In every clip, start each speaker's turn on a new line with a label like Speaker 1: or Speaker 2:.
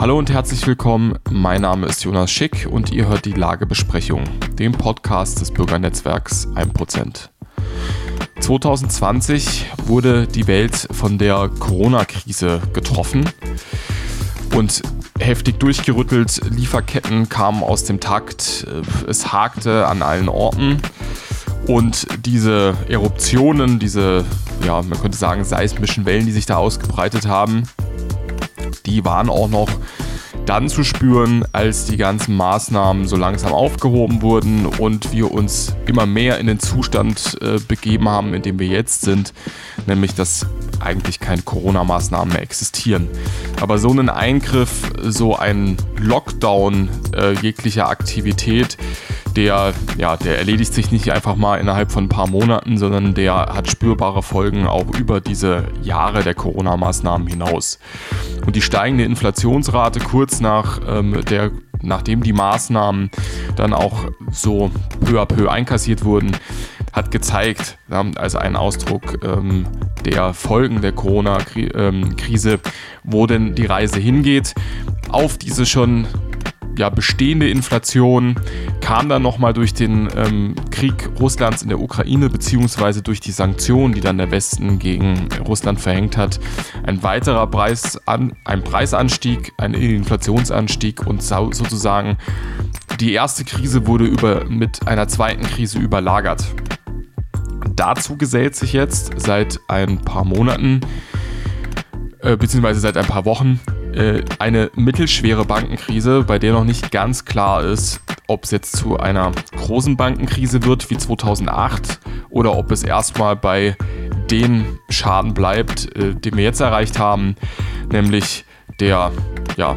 Speaker 1: Hallo und herzlich willkommen. Mein Name ist Jonas Schick und ihr hört die Lagebesprechung, den Podcast des Bürgernetzwerks 1%. 2020 wurde die Welt von der Corona-Krise getroffen und heftig durchgerüttelt. Lieferketten kamen aus dem Takt. Es hakte an allen Orten. Und diese Eruptionen, diese, ja, man könnte sagen, seismischen Wellen, die sich da ausgebreitet haben, die waren auch noch dann zu spüren, als die ganzen Maßnahmen so langsam aufgehoben wurden und wir uns immer mehr in den Zustand äh, begeben haben, in dem wir jetzt sind, nämlich dass eigentlich keine Corona-Maßnahmen mehr existieren. Aber so einen Eingriff, so ein Lockdown äh, jeglicher Aktivität, der, ja, der erledigt sich nicht einfach mal innerhalb von ein paar Monaten, sondern der hat spürbare Folgen auch über diese Jahre der Corona-Maßnahmen hinaus. Und die steigende Inflationsrate kurz nach ähm, der nachdem die Maßnahmen dann auch so peu à peu einkassiert wurden, hat gezeigt, also ein Ausdruck ähm, der Folgen der Corona-Krise, wo denn die Reise hingeht. Auf diese schon ja, bestehende Inflation kam dann nochmal durch den ähm, Krieg Russlands in der Ukraine beziehungsweise durch die Sanktionen, die dann der Westen gegen Russland verhängt hat, ein weiterer Preisan ein Preisanstieg, ein Inflationsanstieg und sozusagen die erste Krise wurde über, mit einer zweiten Krise überlagert. Dazu gesellt sich jetzt seit ein paar Monaten äh, beziehungsweise seit ein paar Wochen äh, eine mittelschwere Bankenkrise, bei der noch nicht ganz klar ist, ob es jetzt zu einer großen Bankenkrise wird wie 2008 oder ob es erstmal bei den Schaden bleibt, äh, den wir jetzt erreicht haben, nämlich der, ja,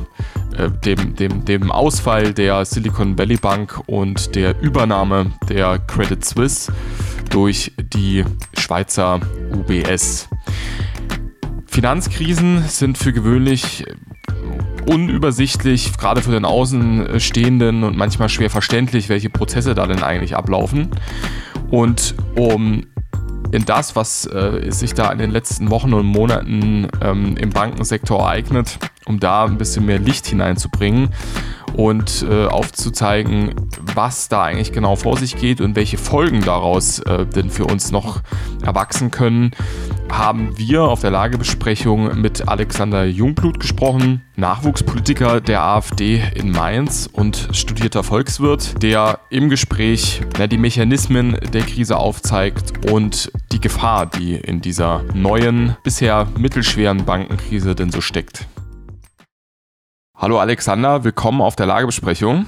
Speaker 1: äh, dem, dem, dem Ausfall der Silicon Valley Bank und der Übernahme der Credit Suisse durch die Schweizer UBS. Finanzkrisen sind für gewöhnlich unübersichtlich, gerade für den Außenstehenden und manchmal schwer verständlich, welche Prozesse da denn eigentlich ablaufen. Und um in das, was äh, sich da in den letzten Wochen und Monaten ähm, im Bankensektor ereignet, um da ein bisschen mehr Licht hineinzubringen und äh, aufzuzeigen, was da eigentlich genau vor sich geht und welche Folgen daraus äh, denn für uns noch erwachsen können, haben wir auf der Lagebesprechung mit Alexander Jungblut gesprochen, Nachwuchspolitiker der AfD in Mainz und studierter Volkswirt, der im Gespräch ja, die Mechanismen der Krise aufzeigt und die Gefahr, die in dieser neuen, bisher mittelschweren Bankenkrise denn so steckt. Hallo Alexander, willkommen auf der Lagebesprechung.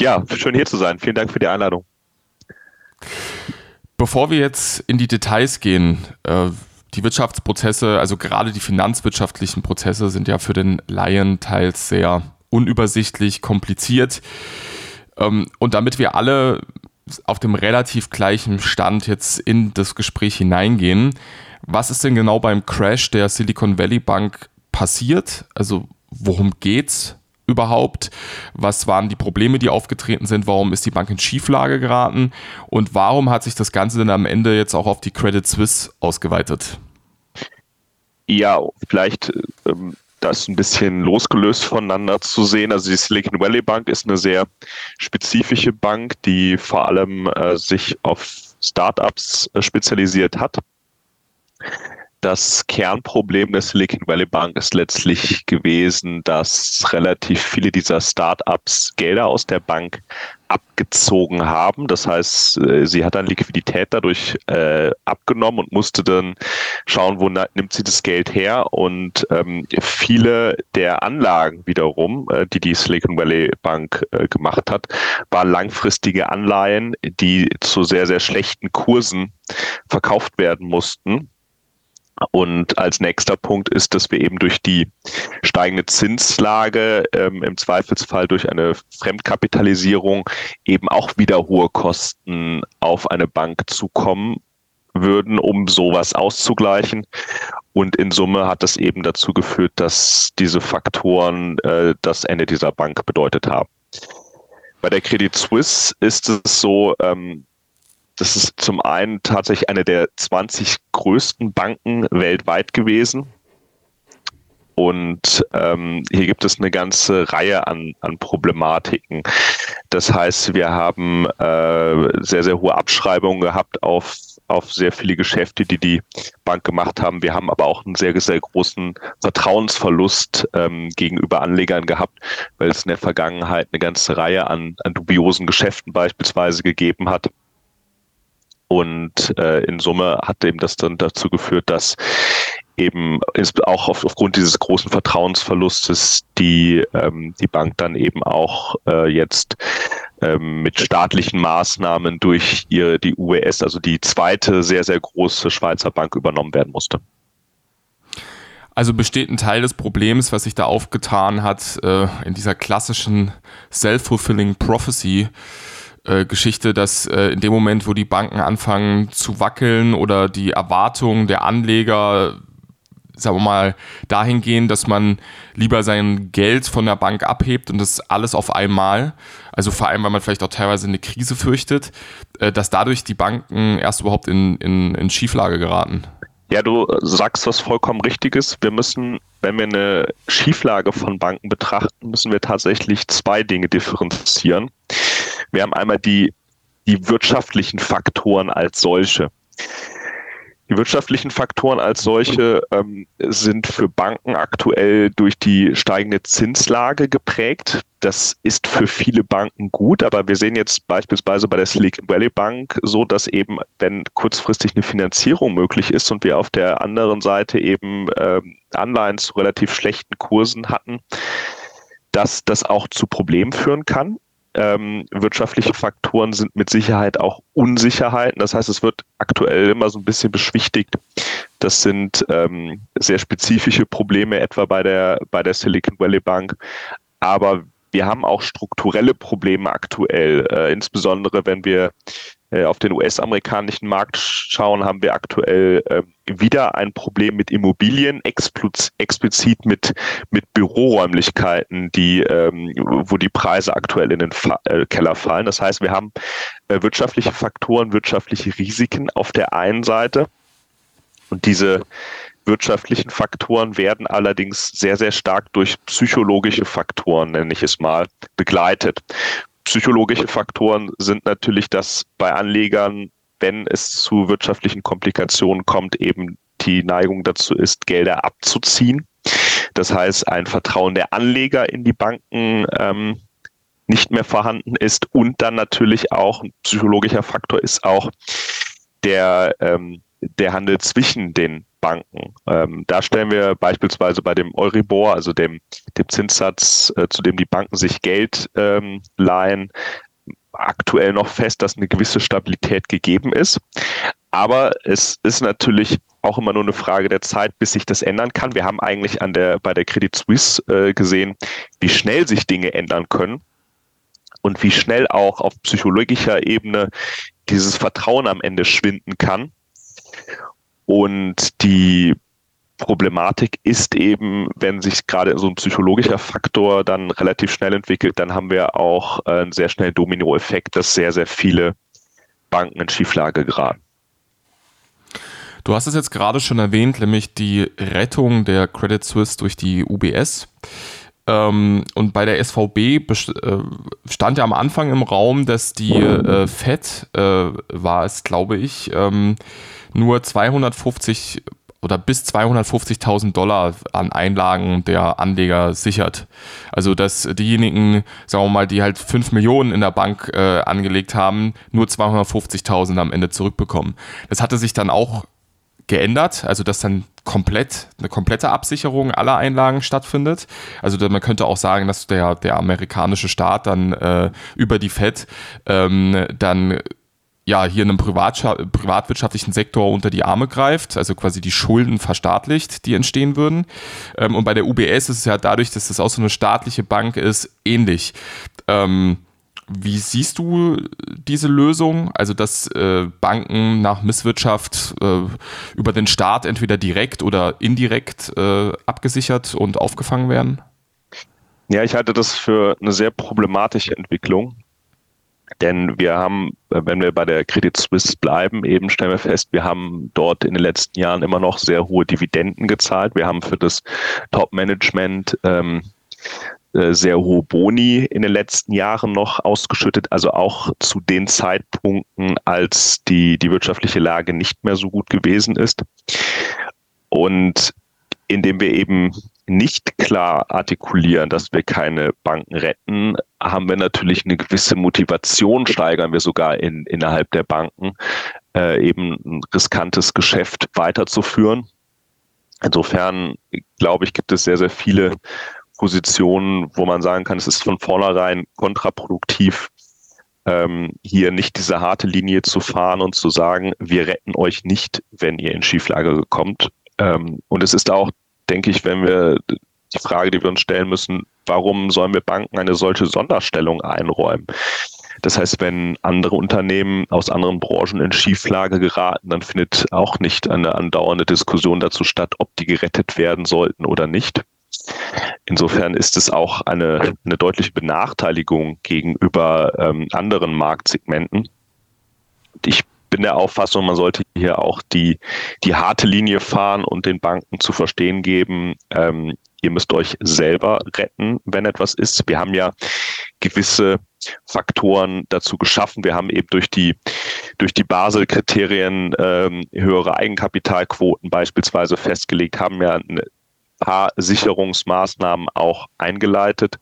Speaker 2: Ja, schön hier zu sein. Vielen Dank für die Einladung.
Speaker 1: Bevor wir jetzt in die Details gehen, äh, die Wirtschaftsprozesse, also gerade die finanzwirtschaftlichen Prozesse sind ja für den Laien teils sehr unübersichtlich, kompliziert. Ähm, und damit wir alle auf dem relativ gleichen Stand jetzt in das Gespräch hineingehen, was ist denn genau beim Crash der Silicon Valley Bank passiert? Also worum geht's überhaupt? Was waren die Probleme, die aufgetreten sind? Warum ist die Bank in Schieflage geraten? Und warum hat sich das Ganze denn am Ende jetzt auch auf die Credit Suisse ausgeweitet?
Speaker 2: Ja, vielleicht ähm, das ein bisschen losgelöst voneinander zu sehen. Also die Silicon Valley Bank ist eine sehr spezifische Bank, die vor allem äh, sich auf Startups äh, spezialisiert hat das Kernproblem der Silicon Valley Bank ist letztlich gewesen, dass relativ viele dieser Startups Gelder aus der Bank abgezogen haben. Das heißt, äh, sie hat dann Liquidität dadurch äh, abgenommen und musste dann schauen, wo nimmt sie das Geld her. Und ähm, viele der Anlagen wiederum, äh, die die Silicon Valley Bank äh, gemacht hat, waren langfristige Anleihen, die zu sehr, sehr schlechten Kursen verkauft werden mussten und als nächster Punkt ist, dass wir eben durch die steigende Zinslage ähm, im Zweifelsfall durch eine Fremdkapitalisierung eben auch wieder hohe Kosten auf eine Bank zukommen würden, um sowas auszugleichen. Und in Summe hat das eben dazu geführt, dass diese Faktoren äh, das Ende dieser Bank bedeutet haben. Bei der Credit Suisse ist es so, ähm, das ist zum einen tatsächlich eine der 20 größten Banken weltweit gewesen. Und ähm, hier gibt es eine ganze Reihe an, an Problematiken. Das heißt, wir haben äh, sehr, sehr hohe Abschreibungen gehabt auf, auf sehr viele Geschäfte, die die Bank gemacht haben. Wir haben aber auch einen sehr, sehr großen Vertrauensverlust ähm, gegenüber Anlegern gehabt, weil es in der Vergangenheit eine ganze Reihe an, an dubiosen Geschäften beispielsweise gegeben hat. Und äh, in Summe hat eben das dann dazu geführt, dass eben auch auf, aufgrund dieses großen Vertrauensverlustes die, ähm, die Bank dann eben auch äh, jetzt ähm, mit staatlichen Maßnahmen durch ihre, die UBS, also die zweite sehr, sehr große Schweizer Bank übernommen werden musste.
Speaker 1: Also besteht ein Teil des Problems, was sich da aufgetan hat, äh, in dieser klassischen Self-Fulfilling Prophecy, äh, Geschichte, dass äh, in dem Moment, wo die Banken anfangen zu wackeln oder die Erwartungen der Anleger sagen wir mal, dahin gehen, dass man lieber sein Geld von der Bank abhebt und das alles auf einmal, also vor allem, weil man vielleicht auch teilweise eine Krise fürchtet, äh, dass dadurch die Banken erst überhaupt in, in, in Schieflage geraten.
Speaker 2: Ja, du sagst was vollkommen Richtiges. Wir müssen, wenn wir eine Schieflage von Banken betrachten, müssen wir tatsächlich zwei Dinge differenzieren. Wir haben einmal die, die wirtschaftlichen Faktoren als solche. Die wirtschaftlichen Faktoren als solche ähm, sind für Banken aktuell durch die steigende Zinslage geprägt. Das ist für viele Banken gut, aber wir sehen jetzt beispielsweise bei der Silicon Valley Bank so, dass eben, wenn kurzfristig eine Finanzierung möglich ist und wir auf der anderen Seite eben ähm, Anleihen zu relativ schlechten Kursen hatten, dass das auch zu Problemen führen kann ähm, wirtschaftliche Faktoren sind mit Sicherheit auch Unsicherheiten. Das heißt, es wird aktuell immer so ein bisschen beschwichtigt. Das sind ähm, sehr spezifische Probleme, etwa bei der, bei der Silicon Valley Bank. Aber wir haben auch strukturelle Probleme aktuell, äh, insbesondere wenn wir äh, auf den US-amerikanischen Markt schauen, haben wir aktuell äh, wieder ein Problem mit Immobilien, explizit mit, mit Büroräumlichkeiten, die, ähm, wo die Preise aktuell in den Fa äh, Keller fallen. Das heißt, wir haben äh, wirtschaftliche Faktoren, wirtschaftliche Risiken auf der einen Seite. Und diese wirtschaftlichen Faktoren werden allerdings sehr, sehr stark durch psychologische Faktoren, nenne ich es mal, begleitet psychologische Faktoren sind natürlich, dass bei Anlegern, wenn es zu wirtschaftlichen Komplikationen kommt, eben die Neigung dazu ist, Gelder abzuziehen. Das heißt, ein Vertrauen der Anleger in die Banken ähm, nicht mehr vorhanden ist und dann natürlich auch ein psychologischer Faktor ist auch der, ähm, der Handel zwischen den Banken. Ähm, da stellen wir beispielsweise bei dem Euribor, also dem, dem Zinssatz, äh, zu dem die Banken sich Geld ähm, leihen, aktuell noch fest, dass eine gewisse Stabilität gegeben ist. Aber es ist natürlich auch immer nur eine Frage der Zeit, bis sich das ändern kann. Wir haben eigentlich an der, bei der Credit Suisse äh, gesehen, wie schnell sich Dinge ändern können und wie schnell auch auf psychologischer Ebene dieses Vertrauen am Ende schwinden kann. Und die Problematik ist eben, wenn sich gerade so ein psychologischer Faktor dann relativ schnell entwickelt, dann haben wir auch einen sehr schnellen Dominoeffekt, dass sehr, sehr viele Banken in Schieflage geraten.
Speaker 1: Du hast es jetzt gerade schon erwähnt, nämlich die Rettung der Credit Suisse durch die UBS. Ähm, und bei der SVB äh, stand ja am Anfang im Raum, dass die äh, FED, äh, war es, glaube ich, ähm, nur 250 oder bis 250.000 Dollar an Einlagen der Anleger sichert. Also dass diejenigen, sagen wir mal, die halt 5 Millionen in der Bank äh, angelegt haben, nur 250.000 am Ende zurückbekommen. Das hatte sich dann auch geändert, also dass dann komplett eine komplette Absicherung aller Einlagen stattfindet. Also man könnte auch sagen, dass der, der amerikanische Staat dann äh, über die Fed ähm, dann ja, hier einem privatwirtschaftlichen Sektor unter die Arme greift, also quasi die Schulden verstaatlicht, die entstehen würden. Ähm, und bei der UBS ist es ja dadurch, dass das auch so eine staatliche Bank ist, ähnlich. Ähm, wie siehst du diese Lösung? Also, dass äh, Banken nach Misswirtschaft äh, über den Staat entweder direkt oder indirekt äh, abgesichert und aufgefangen werden?
Speaker 2: Ja, ich halte das für eine sehr problematische Entwicklung. Denn wir haben, wenn wir bei der Credit Suisse bleiben, eben stellen wir fest, wir haben dort in den letzten Jahren immer noch sehr hohe Dividenden gezahlt. Wir haben für das Top-Management ähm, äh, sehr hohe Boni in den letzten Jahren noch ausgeschüttet, also auch zu den Zeitpunkten, als die, die wirtschaftliche Lage nicht mehr so gut gewesen ist. Und indem wir eben nicht klar artikulieren, dass wir keine Banken retten, haben wir natürlich eine gewisse Motivation, steigern wir sogar in, innerhalb der Banken, äh, eben ein riskantes Geschäft weiterzuführen. Insofern, glaube ich, gibt es sehr, sehr viele Positionen, wo man sagen kann, es ist von vornherein kontraproduktiv, ähm, hier nicht diese harte Linie zu fahren und zu sagen, wir retten euch nicht, wenn ihr in Schieflage kommt. Ähm, und es ist auch, denke ich, wenn wir die Frage, die wir uns stellen müssen, warum sollen wir Banken eine solche Sonderstellung einräumen? Das heißt, wenn andere Unternehmen aus anderen Branchen in Schieflage geraten, dann findet auch nicht eine andauernde Diskussion dazu statt, ob die gerettet werden sollten oder nicht. Insofern ist es auch eine, eine deutliche Benachteiligung gegenüber ähm, anderen Marktsegmenten. Ich bin der Auffassung, man sollte hier auch die, die harte Linie fahren und den Banken zu verstehen geben, ähm, ihr müsst euch selber retten, wenn etwas ist. Wir haben ja gewisse Faktoren dazu geschaffen. Wir haben eben durch die, durch die Basel-Kriterien ähm, höhere Eigenkapitalquoten beispielsweise festgelegt, haben ja eine paar Sicherungsmaßnahmen auch eingeleitet,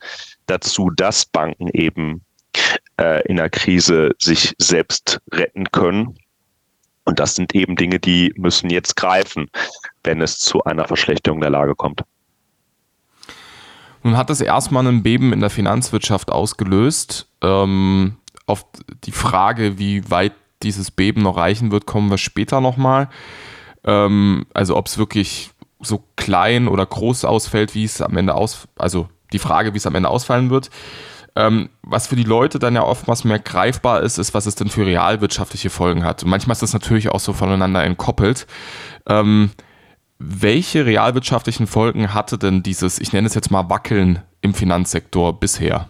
Speaker 2: dazu, dass Banken eben äh, in der Krise sich selbst retten können. Und das sind eben Dinge, die müssen jetzt greifen, wenn es zu einer Verschlechterung der Lage kommt.
Speaker 1: Nun hat es erstmal ein Beben in der Finanzwirtschaft ausgelöst. Ähm, auf die Frage, wie weit dieses Beben noch reichen wird, kommen wir später nochmal. Ähm, also ob es wirklich so klein oder groß ausfällt, wie es am Ende aus, also die Frage, wie es am Ende ausfallen wird. Ähm, was für die Leute dann ja oftmals mehr greifbar ist, ist, was es denn für realwirtschaftliche Folgen hat. Und manchmal ist das natürlich auch so voneinander entkoppelt. Ähm, welche realwirtschaftlichen Folgen hatte denn dieses, ich nenne es jetzt mal Wackeln im Finanzsektor bisher?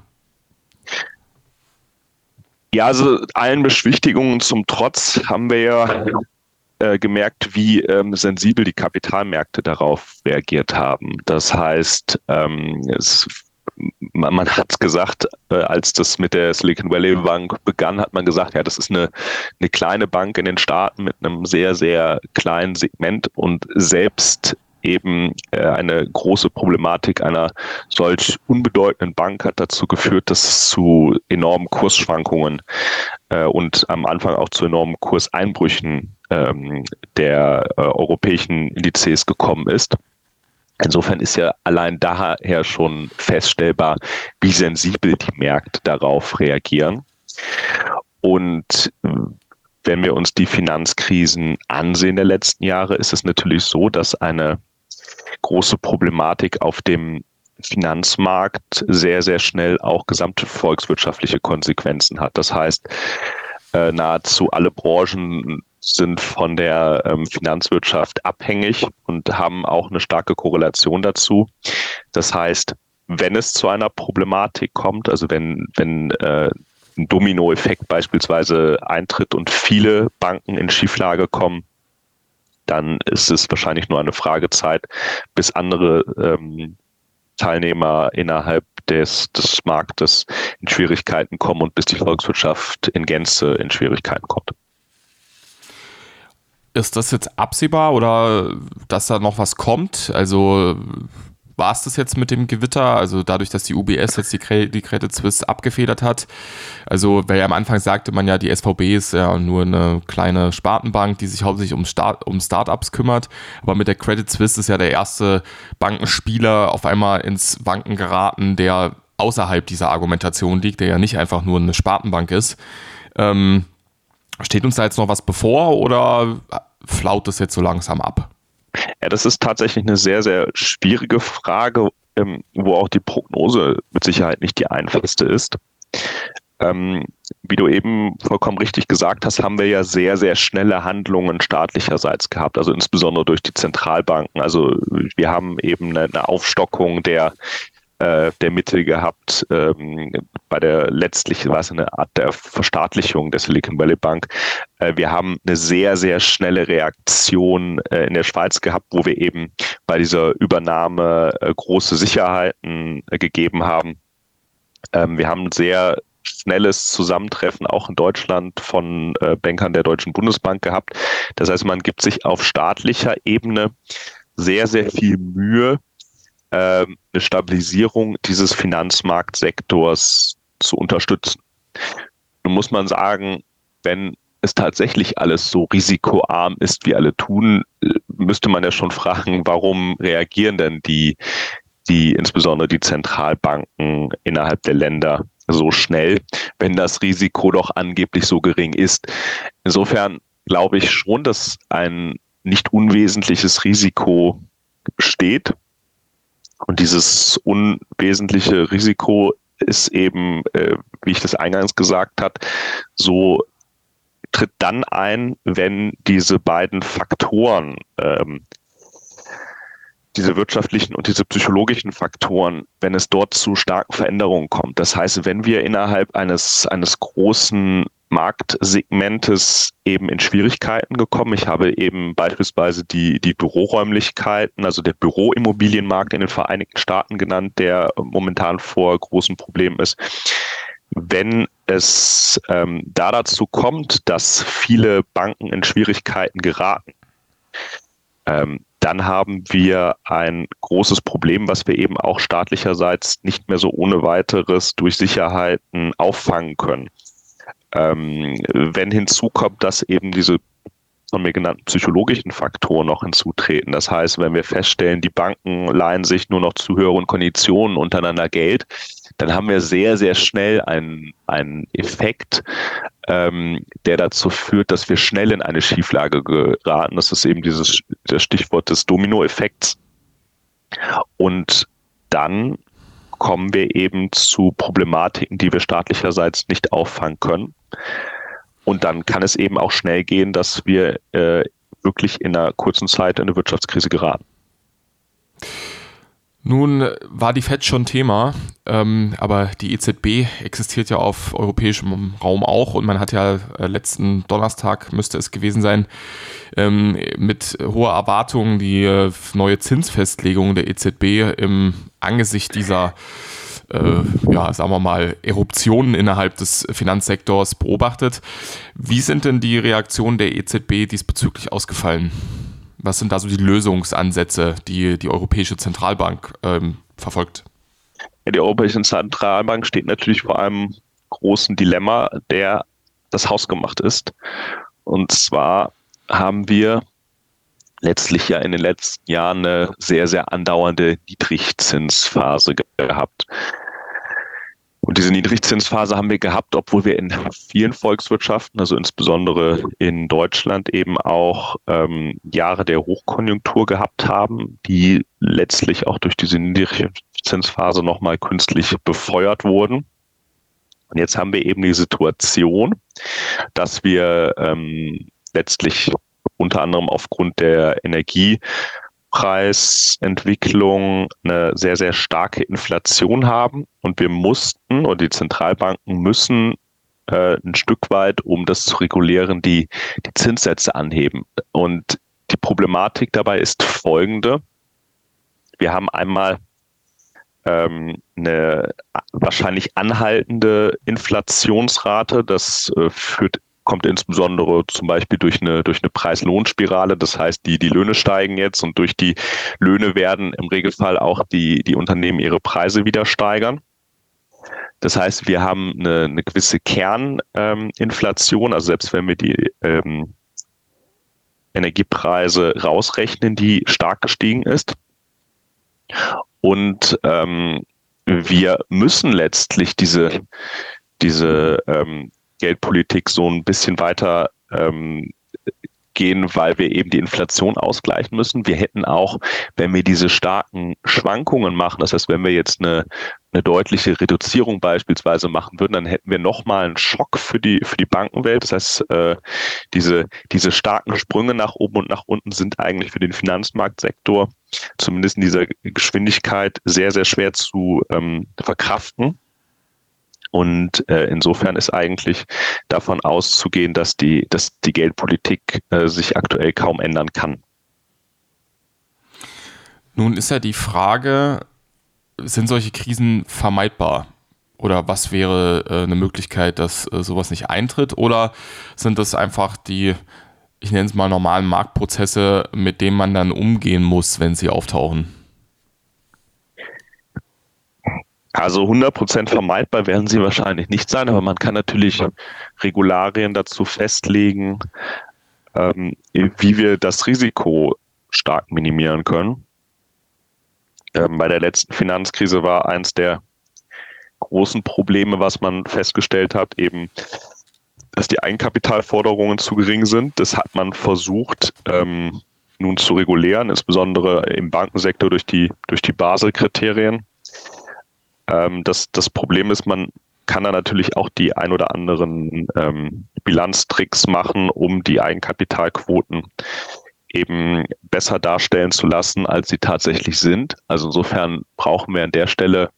Speaker 2: Ja, also allen Beschwichtigungen zum Trotz haben wir ja äh, gemerkt, wie ähm, sensibel die Kapitalmärkte darauf reagiert haben. Das heißt, ähm, es, man, man hat gesagt, äh, als das mit der Silicon Valley Bank begann, hat man gesagt, ja, das ist eine, eine kleine Bank in den Staaten mit einem sehr, sehr kleinen Segment und selbst eben äh, eine große Problematik einer solch unbedeutenden Bank hat dazu geführt, dass es zu enormen Kursschwankungen äh, und am Anfang auch zu enormen Kurseinbrüchen ähm, der äh, europäischen Indizes gekommen ist. Insofern ist ja allein daher schon feststellbar, wie sensibel die Märkte darauf reagieren. Und äh, wenn wir uns die Finanzkrisen ansehen der letzten Jahre, ist es natürlich so, dass eine große Problematik auf dem Finanzmarkt sehr, sehr schnell auch gesamte volkswirtschaftliche Konsequenzen hat. Das heißt, äh, nahezu alle Branchen sind von der ähm, Finanzwirtschaft abhängig und haben auch eine starke Korrelation dazu. Das heißt, wenn es zu einer Problematik kommt, also wenn, wenn äh, ein Dominoeffekt beispielsweise eintritt und viele Banken in Schieflage kommen, dann ist es wahrscheinlich nur eine Fragezeit, bis andere ähm, Teilnehmer innerhalb des, des Marktes in Schwierigkeiten kommen und bis die Volkswirtschaft in Gänze in Schwierigkeiten kommt.
Speaker 1: Ist das jetzt absehbar oder dass da noch was kommt? Also war es das jetzt mit dem Gewitter? Also dadurch, dass die UBS jetzt die, die Credit Suisse abgefedert hat. Also, weil ja am Anfang sagte man ja, die SVB ist ja nur eine kleine Spartenbank, die sich hauptsächlich um, Start, um Startups kümmert. Aber mit der Credit Suisse ist ja der erste Bankenspieler auf einmal ins Banken geraten, der außerhalb dieser Argumentation liegt, der ja nicht einfach nur eine Spartenbank ist. Ähm, steht uns da jetzt noch was bevor oder flaut das jetzt so langsam ab?
Speaker 2: Ja, das ist tatsächlich eine sehr, sehr schwierige Frage, ähm, wo auch die Prognose mit Sicherheit nicht die einfachste ist. Ähm, wie du eben vollkommen richtig gesagt hast, haben wir ja sehr, sehr schnelle Handlungen staatlicherseits gehabt, also insbesondere durch die Zentralbanken. Also wir haben eben eine, eine Aufstockung der äh, der Mitte gehabt. Ähm, bei der letztlich war es eine Art der Verstaatlichung der Silicon Valley Bank. Äh, wir haben eine sehr, sehr schnelle Reaktion äh, in der Schweiz gehabt, wo wir eben bei dieser Übernahme äh, große Sicherheiten äh, gegeben haben. Ähm, wir haben ein sehr schnelles Zusammentreffen auch in Deutschland von äh, Bankern der Deutschen Bundesbank gehabt. Das heißt, man gibt sich auf staatlicher Ebene sehr, sehr viel Mühe, eine Stabilisierung dieses Finanzmarktsektors zu unterstützen. Nun muss man sagen, wenn es tatsächlich alles so risikoarm ist, wie alle tun, müsste man ja schon fragen, warum reagieren denn die, die insbesondere die Zentralbanken innerhalb der Länder so schnell, wenn das Risiko doch angeblich so gering ist. Insofern glaube ich schon, dass ein nicht unwesentliches Risiko besteht. Und dieses unwesentliche Risiko ist eben, äh, wie ich das eingangs gesagt habe, so tritt dann ein, wenn diese beiden Faktoren, ähm, diese wirtschaftlichen und diese psychologischen Faktoren, wenn es dort zu starken Veränderungen kommt. Das heißt, wenn wir innerhalb eines, eines großen Marktsegmentes eben in Schwierigkeiten gekommen. Ich habe eben beispielsweise die, die Büroräumlichkeiten, also der Büroimmobilienmarkt in den Vereinigten Staaten genannt, der momentan vor großen Problemen ist. Wenn es ähm, da dazu kommt, dass viele Banken in Schwierigkeiten geraten, ähm, dann haben wir ein großes Problem, was wir eben auch staatlicherseits nicht mehr so ohne weiteres durch Sicherheiten auffangen können. Ähm, wenn hinzukommt, dass eben diese von mir genannten psychologischen Faktoren noch hinzutreten. Das heißt, wenn wir feststellen, die Banken leihen sich nur noch zu höheren Konditionen untereinander Geld, dann haben wir sehr, sehr schnell einen, einen Effekt, ähm, der dazu führt, dass wir schnell in eine Schieflage geraten. Das ist eben dieses das Stichwort des Dominoeffekts. Und dann kommen wir eben zu Problematiken, die wir staatlicherseits nicht auffangen können. Und dann kann es eben auch schnell gehen, dass wir äh, wirklich in einer kurzen Zeit in eine Wirtschaftskrise geraten.
Speaker 1: Nun war die FED schon Thema, ähm, aber die EZB existiert ja auf europäischem Raum auch und man hat ja äh, letzten Donnerstag, müsste es gewesen sein, ähm, mit hoher Erwartung die äh, neue Zinsfestlegung der EZB im Angesicht dieser äh, ja, sagen wir mal, Eruptionen innerhalb des Finanzsektors beobachtet. Wie sind denn die Reaktionen der EZB diesbezüglich ausgefallen? Was sind da so die Lösungsansätze, die die Europäische Zentralbank ähm, verfolgt?
Speaker 2: Ja, die Europäische Zentralbank steht natürlich vor einem großen Dilemma, der das Haus gemacht ist. Und zwar haben wir letztlich ja in den letzten Jahren eine sehr, sehr andauernde Niedrigzinsphase gehabt. Und diese Niedrigzinsphase haben wir gehabt, obwohl wir in vielen Volkswirtschaften, also insbesondere in Deutschland, eben auch ähm, Jahre der Hochkonjunktur gehabt haben, die letztlich auch durch diese Niedrigzinsphase nochmal künstlich befeuert wurden. Und jetzt haben wir eben die Situation, dass wir ähm, letztlich unter anderem aufgrund der Energie Preisentwicklung eine sehr, sehr starke Inflation haben und wir mussten und die Zentralbanken müssen äh, ein Stück weit, um das zu regulieren, die, die Zinssätze anheben. Und die Problematik dabei ist folgende. Wir haben einmal ähm, eine wahrscheinlich anhaltende Inflationsrate. Das äh, führt kommt insbesondere zum Beispiel durch eine, durch eine Preis-Lohn-Spirale. Das heißt, die, die Löhne steigen jetzt und durch die Löhne werden im Regelfall auch die, die Unternehmen ihre Preise wieder steigern. Das heißt, wir haben eine, eine gewisse Kerninflation, ähm, also selbst wenn wir die ähm, Energiepreise rausrechnen, die stark gestiegen ist. Und ähm, wir müssen letztlich diese, diese ähm, Geldpolitik so ein bisschen weiter ähm, zurückgehen, weil wir eben die Inflation ausgleichen müssen. Wir hätten auch, wenn wir diese starken Schwankungen machen, das heißt, wenn wir jetzt eine, eine deutliche Reduzierung beispielsweise machen würden, dann hätten wir nochmal einen Schock für die, für die Bankenwelt. Das heißt, äh, diese, diese starken Sprünge nach oben und nach unten sind eigentlich für den Finanzmarktsektor zumindest in dieser Geschwindigkeit sehr, sehr schwer zu ähm, verkraften. Und äh, insofern ist eigentlich davon auszugehen, dass die, dass die Geldpolitik äh, sich aktuell kaum ändern kann.
Speaker 1: Nun ist ja die Frage, sind solche Krisen vermeidbar? Oder was wäre äh, eine Möglichkeit, dass äh, sowas nicht eintritt? Oder sind das einfach die, ich nenne es mal normalen Marktprozesse, mit denen man dann umgehen muss, wenn sie auftauchen?
Speaker 2: Also 100% vermeidbar werden sie wahrscheinlich nicht sein, aber man kann natürlich Regularien dazu festlegen, ähm, wie wir das Risiko stark minimieren können. Ähm, bei der letzten Finanzkrise war eins der großen Probleme, was man festgestellt hat, eben, dass die Eigenkapitalforderungen zu gering sind. Das hat man versucht, ähm, nun zu regulieren, insbesondere im Bankensektor durch die, durch die Basel-Kriterien. Ähm, das, das Problem ist, man kann da natürlich auch die ein oder anderen ähm, Bilanztricks machen, um die Eigenkapitalquoten eben besser darstellen zu lassen, als sie tatsächlich sind. Also insofern brauchen wir an der Stelle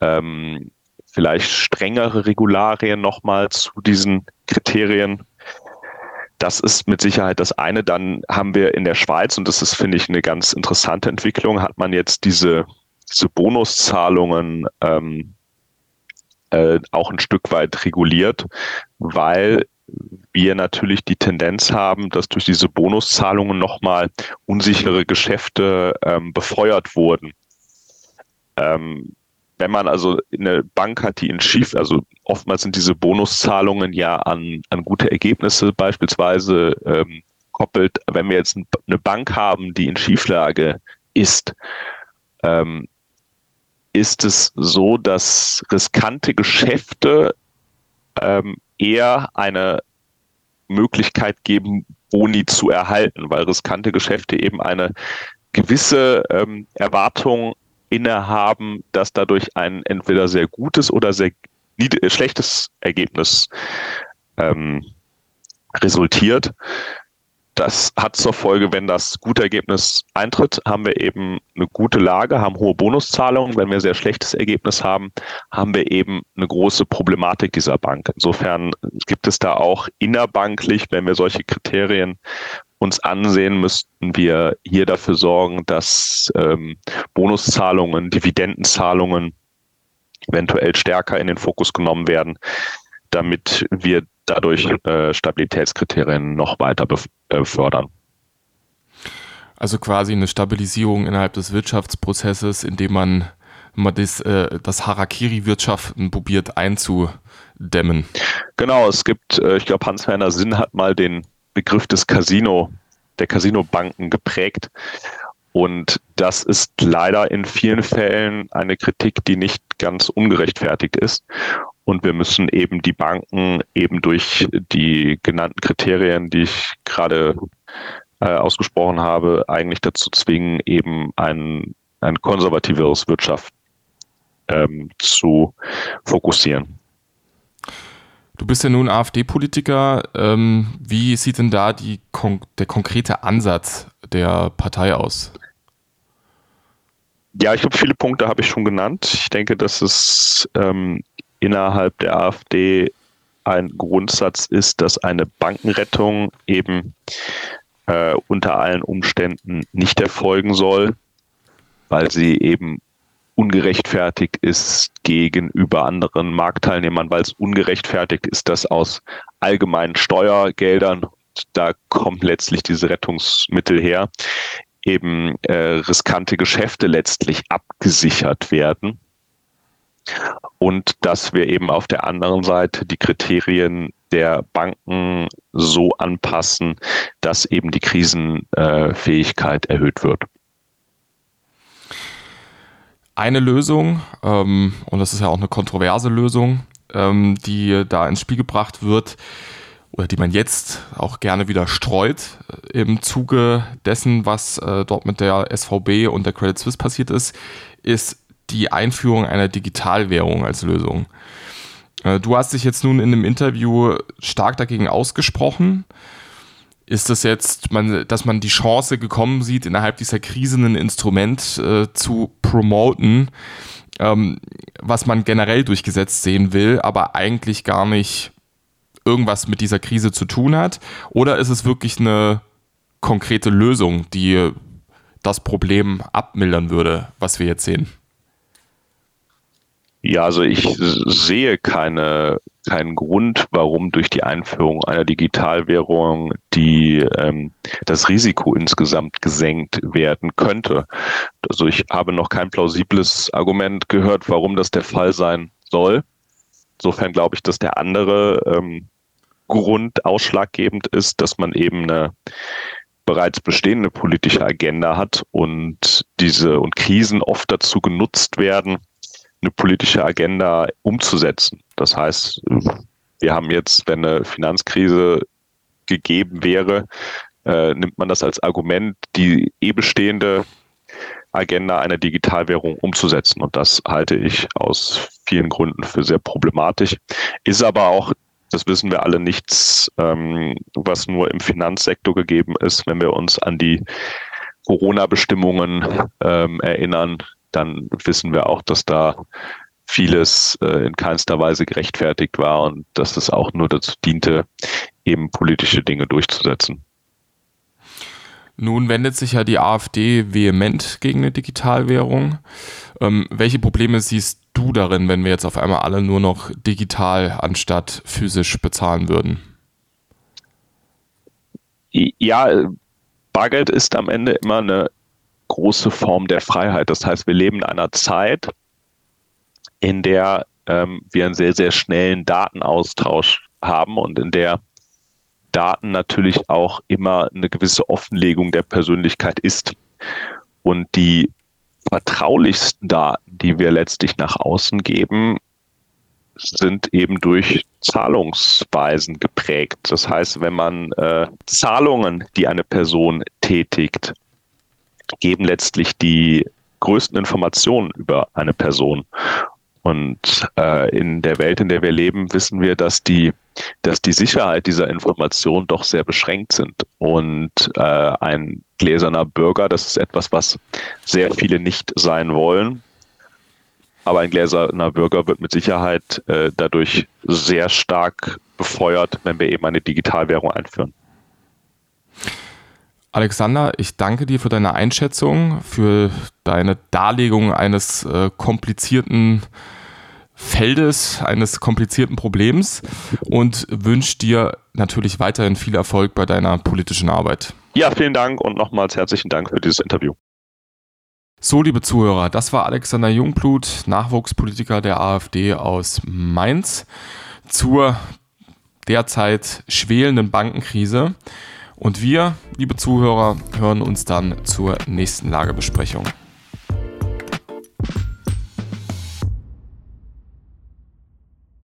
Speaker 2: ähm, vielleicht strengere Regularien nochmal zu diesen Kriterien. Das ist mit Sicherheit das eine. Dann haben wir in der Schweiz, und das ist, finde ich, eine ganz interessante Entwicklung, hat man jetzt diese diese Bonuszahlungen ähm, äh, auch ein Stück weit reguliert, weil wir natürlich die Tendenz haben, dass durch diese Bonuszahlungen nochmal unsichere Geschäfte ähm, befeuert wurden. Ähm, wenn man also eine Bank hat, die in schief, also oftmals sind diese Bonuszahlungen ja an, an gute Ergebnisse beispielsweise ähm, koppelt. Wenn wir jetzt eine Bank haben, die in Schieflage ist, ähm, ist es so, dass riskante Geschäfte ähm, eher eine Möglichkeit geben, Boni zu erhalten, weil riskante Geschäfte eben eine gewisse ähm, Erwartung innehaben, dass dadurch ein entweder sehr gutes oder sehr schlechtes Ergebnis ähm, resultiert. Das hat zur Folge, wenn das gute Ergebnis eintritt, haben wir eben eine gute Lage, haben hohe Bonuszahlungen. Wenn wir sehr schlechtes Ergebnis haben, haben wir eben eine große Problematik dieser Bank. Insofern gibt es da auch innerbanklich, wenn wir solche Kriterien uns ansehen, müssten wir hier dafür sorgen, dass ähm, Bonuszahlungen, Dividendenzahlungen eventuell stärker in den Fokus genommen werden, damit wir dadurch äh, Stabilitätskriterien noch weiter befördern.
Speaker 1: Also quasi eine Stabilisierung innerhalb des Wirtschaftsprozesses, indem man, man das, äh, das Harakiri-Wirtschaften probiert einzudämmen.
Speaker 2: Genau, es gibt, äh, ich glaube, Hans-Werner Sinn hat mal den Begriff des Casino, der Casino-Banken geprägt. Und das ist leider in vielen Fällen eine Kritik, die nicht ganz ungerechtfertigt ist. Und wir müssen eben die Banken eben durch die genannten Kriterien, die ich gerade äh, ausgesprochen habe, eigentlich dazu zwingen, eben ein, ein konservativeres Wirtschaft ähm, zu fokussieren.
Speaker 1: Du bist ja nun AfD-Politiker. Ähm, wie sieht denn da die, der konkrete Ansatz der Partei aus?
Speaker 2: Ja, ich glaube, viele Punkte habe ich schon genannt. Ich denke, dass es ähm, innerhalb der AfD ein Grundsatz ist, dass eine Bankenrettung eben äh, unter allen Umständen nicht erfolgen soll, weil sie eben ungerechtfertigt ist gegenüber anderen Marktteilnehmern, weil es ungerechtfertigt ist, dass aus allgemeinen Steuergeldern, da kommt letztlich diese Rettungsmittel her, eben äh, riskante Geschäfte letztlich abgesichert werden und dass wir eben auf der anderen Seite die Kriterien der Banken so anpassen, dass eben die Krisenfähigkeit erhöht wird.
Speaker 1: Eine Lösung, ähm, und das ist ja auch eine kontroverse Lösung, ähm, die da ins Spiel gebracht wird, oder die man jetzt auch gerne wieder streut äh, im Zuge dessen, was äh, dort mit der SVB und der Credit Suisse passiert ist, ist die Einführung einer Digitalwährung als Lösung. Äh, du hast dich jetzt nun in einem Interview stark dagegen ausgesprochen. Ist das jetzt, dass man die Chance gekommen sieht, innerhalb dieser Krise ein Instrument äh, zu promoten, ähm, was man generell durchgesetzt sehen will, aber eigentlich gar nicht irgendwas mit dieser Krise zu tun hat? Oder ist es wirklich eine konkrete Lösung, die das Problem abmildern würde, was wir jetzt sehen?
Speaker 2: Ja, also ich sehe keine, keinen Grund, warum durch die Einführung einer Digitalwährung die, ähm, das Risiko insgesamt gesenkt werden könnte. Also ich habe noch kein plausibles Argument gehört, warum das der Fall sein soll. Insofern glaube ich, dass der andere ähm, Grund ausschlaggebend ist, dass man eben eine bereits bestehende politische Agenda hat und diese und Krisen oft dazu genutzt werden, eine politische Agenda umzusetzen. Das heißt, wir haben jetzt, wenn eine Finanzkrise gegeben wäre, äh, nimmt man das als Argument, die eh bestehende Agenda einer Digitalwährung umzusetzen. Und das halte ich aus vielen Gründen für sehr problematisch. Ist aber auch das wissen wir alle nichts, ähm, was nur im Finanzsektor gegeben ist. Wenn wir uns an die Corona-Bestimmungen ähm, erinnern, dann wissen wir auch, dass da vieles äh, in keinster Weise gerechtfertigt war und dass es auch nur dazu diente, eben politische Dinge durchzusetzen.
Speaker 1: Nun wendet sich ja die AfD vehement gegen eine Digitalwährung. Ähm, welche Probleme siehst du darin, wenn wir jetzt auf einmal alle nur noch digital anstatt physisch bezahlen würden?
Speaker 2: Ja, Bargeld ist am Ende immer eine große Form der Freiheit. Das heißt, wir leben in einer Zeit, in der ähm, wir einen sehr, sehr schnellen Datenaustausch haben und in der Daten natürlich auch immer eine gewisse Offenlegung der Persönlichkeit ist. Und die vertraulichsten Daten, die wir letztlich nach außen geben, sind eben durch Zahlungsweisen geprägt. Das heißt, wenn man äh, Zahlungen, die eine Person tätigt, geben letztlich die größten Informationen über eine Person. Und äh, in der Welt, in der wir leben, wissen wir, dass die, dass die Sicherheit dieser Information doch sehr beschränkt sind. Und äh, ein gläserner Bürger, das ist etwas, was sehr viele nicht sein wollen. Aber ein gläserner Bürger wird mit Sicherheit äh, dadurch sehr stark befeuert, wenn wir eben eine Digitalwährung einführen.
Speaker 1: Alexander, ich danke dir für deine Einschätzung, für deine Darlegung eines äh, komplizierten Feldes, eines komplizierten Problems und wünsche dir natürlich weiterhin viel Erfolg bei deiner politischen Arbeit.
Speaker 2: Ja, vielen Dank und nochmals herzlichen Dank für dieses Interview.
Speaker 1: So, liebe Zuhörer, das war Alexander Jungblut, Nachwuchspolitiker der AfD aus Mainz, zur derzeit schwelenden Bankenkrise. Und wir, liebe Zuhörer, hören uns dann zur nächsten Lagebesprechung.